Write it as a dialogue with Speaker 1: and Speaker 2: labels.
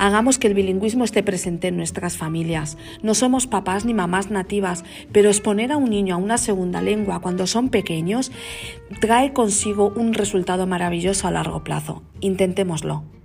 Speaker 1: Hagamos que el bilingüismo esté presente en nuestras familias. No somos papás ni mamás nativas, pero exponer a un niño a una segunda lengua cuando son pequeños trae consigo un resultado maravilloso a largo plazo. Intentémoslo.